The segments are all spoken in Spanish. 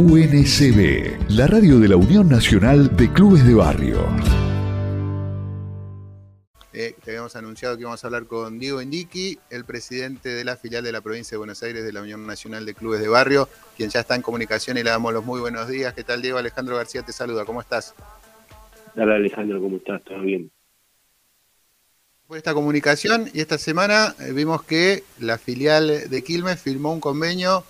UNCB, la radio de la Unión Nacional de Clubes de Barrio. Eh, te habíamos anunciado que íbamos a hablar con Diego Indiqui, el presidente de la filial de la provincia de Buenos Aires de la Unión Nacional de Clubes de Barrio, quien ya está en comunicación y le damos los muy buenos días. ¿Qué tal, Diego? Alejandro García te saluda. ¿Cómo estás? Hola, Alejandro, ¿cómo estás? ¿Todo bien? Por esta comunicación y esta semana eh, vimos que la filial de Quilmes firmó un convenio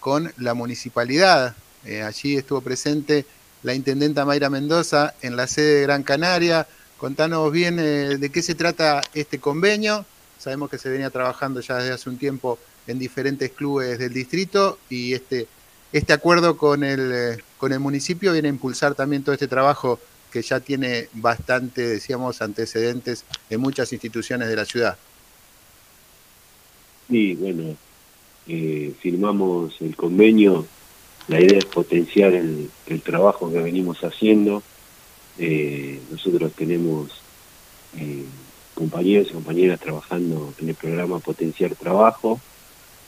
con la municipalidad. Eh, allí estuvo presente la intendenta Mayra Mendoza en la sede de Gran Canaria. Contanos bien eh, de qué se trata este convenio. Sabemos que se venía trabajando ya desde hace un tiempo en diferentes clubes del distrito y este, este acuerdo con el, con el municipio viene a impulsar también todo este trabajo que ya tiene bastante, decíamos, antecedentes en muchas instituciones de la ciudad. Sí, bueno, eh, firmamos el convenio, la idea es potenciar el, trabajo que venimos haciendo. Eh, nosotros tenemos eh, compañeros y compañeras trabajando en el programa Potenciar Trabajo.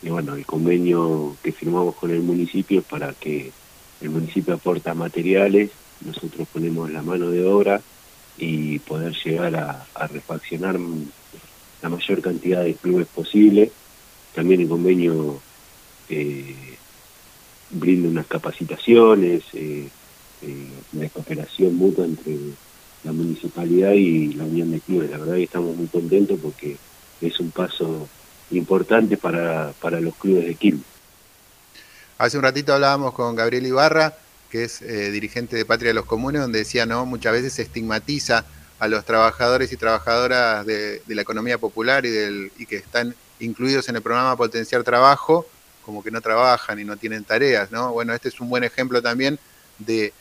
Y bueno, el convenio que firmamos con el municipio es para que el municipio aporta materiales nosotros ponemos la mano de obra y poder llegar a, refaccionar la mayor cantidad de clubes posible. También el convenio eh, brinda unas capacitaciones eh, eh, de cooperación mutua entre la municipalidad y la unión de clubes. La verdad que estamos muy contentos porque es un paso importante para, para los clubes de Quilmes. Hace un ratito hablábamos con Gabriel Ibarra que es eh, dirigente de Patria de los Comunes, donde decía, no, muchas veces se estigmatiza a los trabajadores y trabajadoras de, la economía popular y, del, y que están incluidos en el programa Potenciar Trabajo, como que no trabajan y no tienen tareas, ¿no? Bueno, este es un buen ejemplo también de,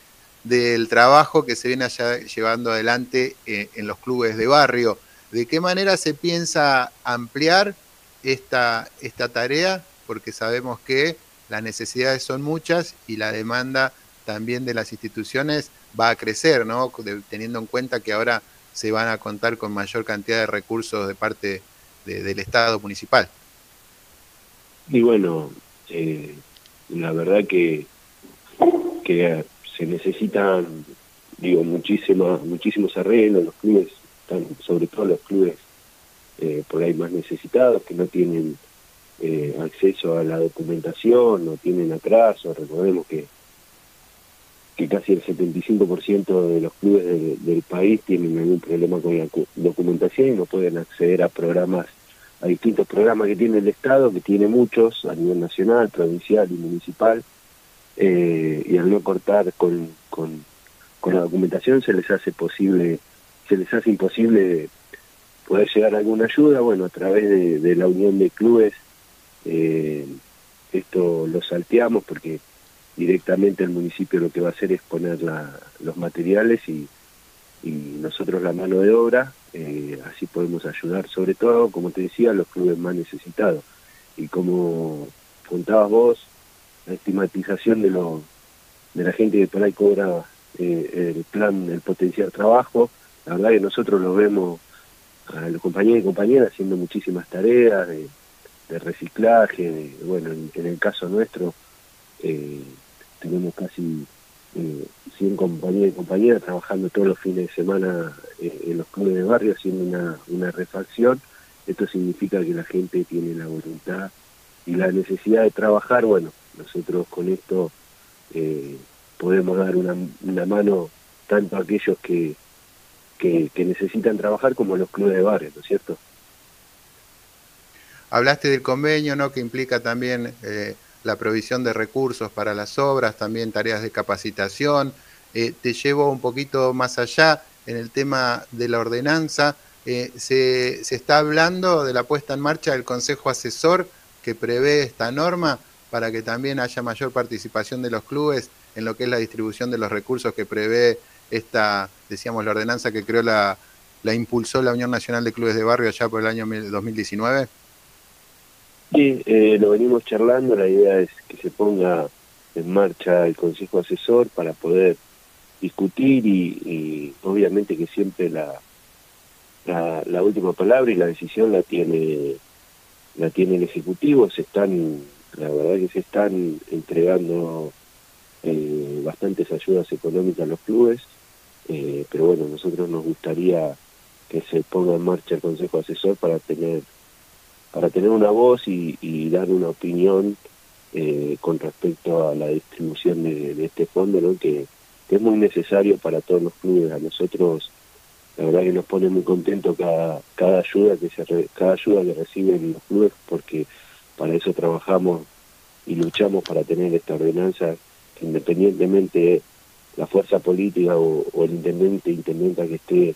del trabajo que se viene allá llevando adelante eh, en los clubes de barrio. ¿De qué manera se piensa ampliar esta, esta tarea? Porque sabemos que las necesidades son muchas y la demanda también de las instituciones va a crecer, ¿no? teniendo en cuenta que ahora se van a contar con mayor cantidad de recursos de parte del Estado municipal. Y bueno, eh, la verdad que, que se necesitan, digo, muchísimos, muchísimos arreglos, los clubes, están, sobre todo los clubes eh, por ahí más necesitados, que no tienen eh, acceso a la documentación, no tienen atraso, recordemos que que casi el 75% de los clubes del país tienen algún problema con la documentación y no pueden acceder a programas, a distintos programas que tiene el Estado, que tiene muchos a nivel nacional, provincial y municipal, eh, y al no cortar con, con, la documentación se les hace posible, se les hace imposible poder llegar a alguna ayuda, bueno, a través de, la unión de clubes, eh, esto lo salteamos porque directamente el municipio lo que va a hacer es poner los materiales y, nosotros la mano de obra, eh, así podemos ayudar sobre todo, como te decía, a los clubes más necesitados. Y como contabas vos, la estigmatización de, lo, de la gente que por ahí cobra eh, el plan, el potenciar trabajo, la verdad que nosotros lo vemos los compañeros y compañeras haciendo muchísimas tareas de, reciclaje, bueno, en, el caso nuestro, eh, tenemos casi eh, 100 compañeros y compañeras trabajando todos los fines de semana eh, en los clubes de barrio haciendo una, una refacción. Esto significa que la gente tiene la voluntad y la necesidad de trabajar. Bueno, nosotros con esto eh, podemos dar una, una, mano tanto a aquellos que, que, que necesitan trabajar como a los clubes de barrio, ¿no es cierto? Hablaste del convenio, ¿no? Que implica también eh, la provisión de recursos para las obras, también tareas de capacitación. Eh, te llevo un poquito más allá en el tema de la ordenanza. Eh, se, se, está hablando de la puesta en marcha del Consejo Asesor que prevé esta norma para que también haya mayor participación de los clubes en lo que es la distribución de los recursos que prevé esta, decíamos, la ordenanza que creó la, la impulsó la Unión Nacional de Clubes de Barrio allá por el año 2019. Sí, eh, lo venimos charlando, la idea es que se ponga en marcha el Consejo Asesor para poder discutir y, obviamente que siempre la, la, última palabra y la decisión la tiene la tiene el Ejecutivo, se están, la verdad que se están entregando eh, bastantes ayudas económicas a los clubes, eh, pero bueno, nosotros nos gustaría que se ponga en marcha el Consejo Asesor para tener para tener una voz y, dar una opinión eh, con respecto a la distribución de, este fondo, ¿no? que, es muy necesario para todos los clubes. A nosotros, la verdad que nos pone muy contentos cada, cada ayuda que se cada ayuda que reciben los clubes, porque para eso trabajamos y luchamos para tener esta ordenanza que independientemente la fuerza política o, el intendente intendenta que esté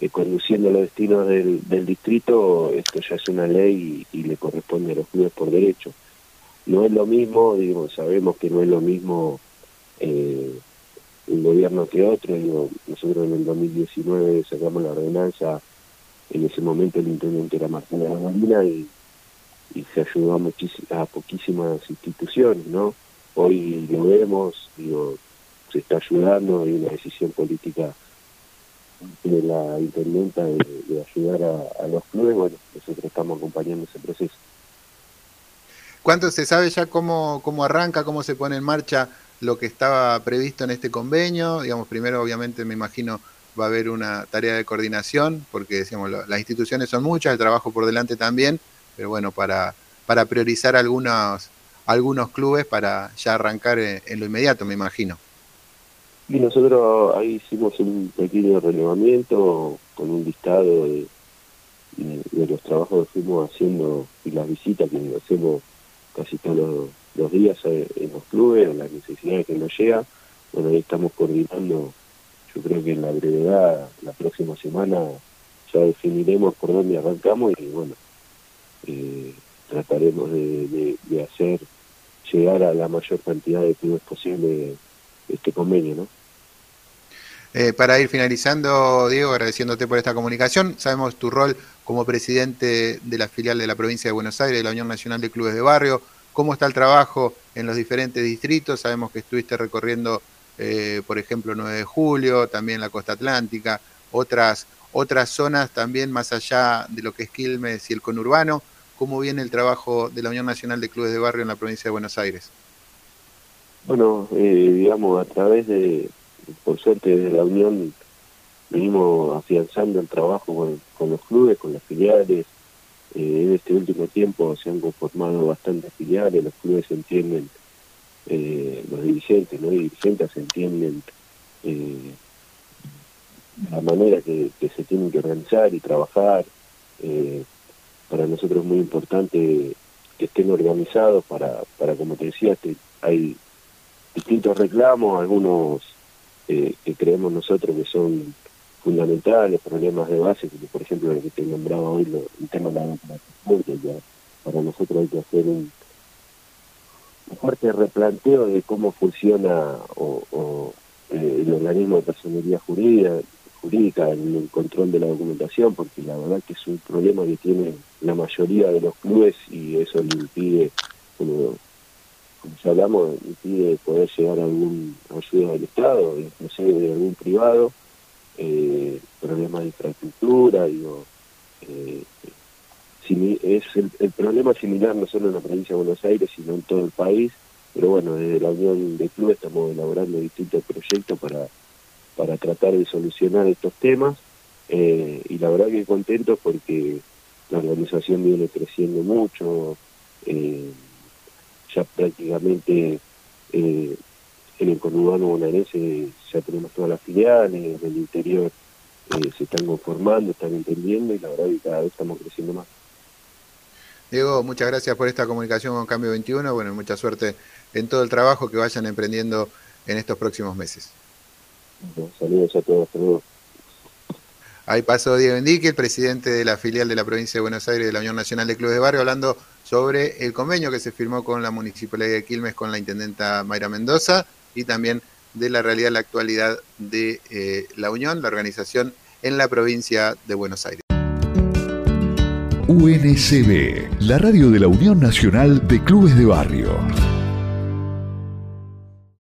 eh, conduciendo los destinos del, distrito, esto ya es una ley y, le corresponde a los clubes por derecho. No es lo mismo, digo, sabemos que no es lo mismo eh, un gobierno que otro, digo, nosotros en el 2019 sacamos la ordenanza, en ese momento el intendente era Martín de la y se ayudó a, a poquísimas instituciones, ¿no? Hoy lo vemos, digo, se está ayudando, hay una decisión política de la intendenta de, ayudar a, los clubes, bueno, nosotros estamos acompañando ese proceso. ¿Cuánto se sabe ya cómo, cómo arranca, cómo se pone en marcha lo que estaba previsto en este convenio? Digamos, primero obviamente me imagino va a haber una tarea de coordinación, porque decíamos, las instituciones son muchas, el trabajo por delante también, pero bueno, para, para priorizar algunos, algunos clubes para ya arrancar en lo inmediato, me imagino. Y nosotros ahí hicimos un pequeño relevamiento con un listado de, los trabajos que fuimos haciendo y las visitas que hacemos casi todos los, días en los clubes, las necesidades que nos llega. Bueno, ahí estamos coordinando, yo creo que en la brevedad, la próxima semana, ya definiremos por dónde arrancamos y bueno, eh, trataremos de hacer llegar a la mayor cantidad de clubes posible este convenio, ¿no? Eh, para ir finalizando, Diego, agradeciéndote por esta comunicación, sabemos tu rol como presidente de la filial de la provincia de Buenos Aires, de la Unión Nacional de Clubes de Barrio, cómo está el trabajo en los diferentes distritos, sabemos que estuviste recorriendo, eh, por ejemplo, 9 de julio, también la costa atlántica, otras, otras zonas también más allá de lo que es Quilmes y el conurbano, ¿cómo viene el trabajo de la Unión Nacional de Clubes de Barrio en la provincia de Buenos Aires? Bueno, eh, digamos, a través de, por suerte de la Unión venimos afianzando el trabajo con, los clubes, con las filiales. Eh, en este último tiempo se han conformado bastantes filiales, los clubes entienden, eh, los dirigentes, ¿no? dirigentes entienden eh, la manera que, se tienen que organizar y trabajar. para nosotros es muy importante que estén organizados para, para como te decía, hay distintos reclamos, algunos eh, que creemos nosotros que son fundamentales, problemas de base, como por ejemplo lo que te nombraba hoy, el tema de la ya para nosotros hay que hacer un, fuerte replanteo de cómo funciona o, eh, el organismo de personería jurídica, en el control de la documentación, porque la verdad que es un problema que tiene la mayoría de los clubes y eso le impide, como ya hablamos, impide poder llegar a alguna ayuda del Estado, inclusive de algún privado, eh, problemas de infraestructura, digo, eh, es el, problema similar no solo en la provincia de Buenos Aires, sino en todo el país, pero bueno, desde la Unión de Clubes estamos elaborando distintos proyectos para, para tratar de solucionar estos temas, eh, y la verdad que contentos porque la organización viene creciendo mucho, eh, ya prácticamente eh, en el conurbano bonaerense ya tenemos todas las filiales, en el interior eh, se están conformando, están entendiendo y la verdad que cada vez estamos creciendo más. Diego, muchas gracias por esta comunicación con Cambio 21. Bueno, mucha suerte en todo el trabajo que vayan emprendiendo en estos próximos meses. saludos a todos, saludos. Ahí pasó Diego Enrique, el presidente de la filial de la provincia de Buenos Aires de la Unión Nacional de Clubes de Barrio, hablando sobre el convenio que se firmó con la Municipalidad de Quilmes, con la intendenta Mayra Mendoza, y también de la realidad, la actualidad de eh, la Unión, la organización en la provincia de Buenos Aires. UNCB, la radio de la Unión Nacional de Clubes de Barrio.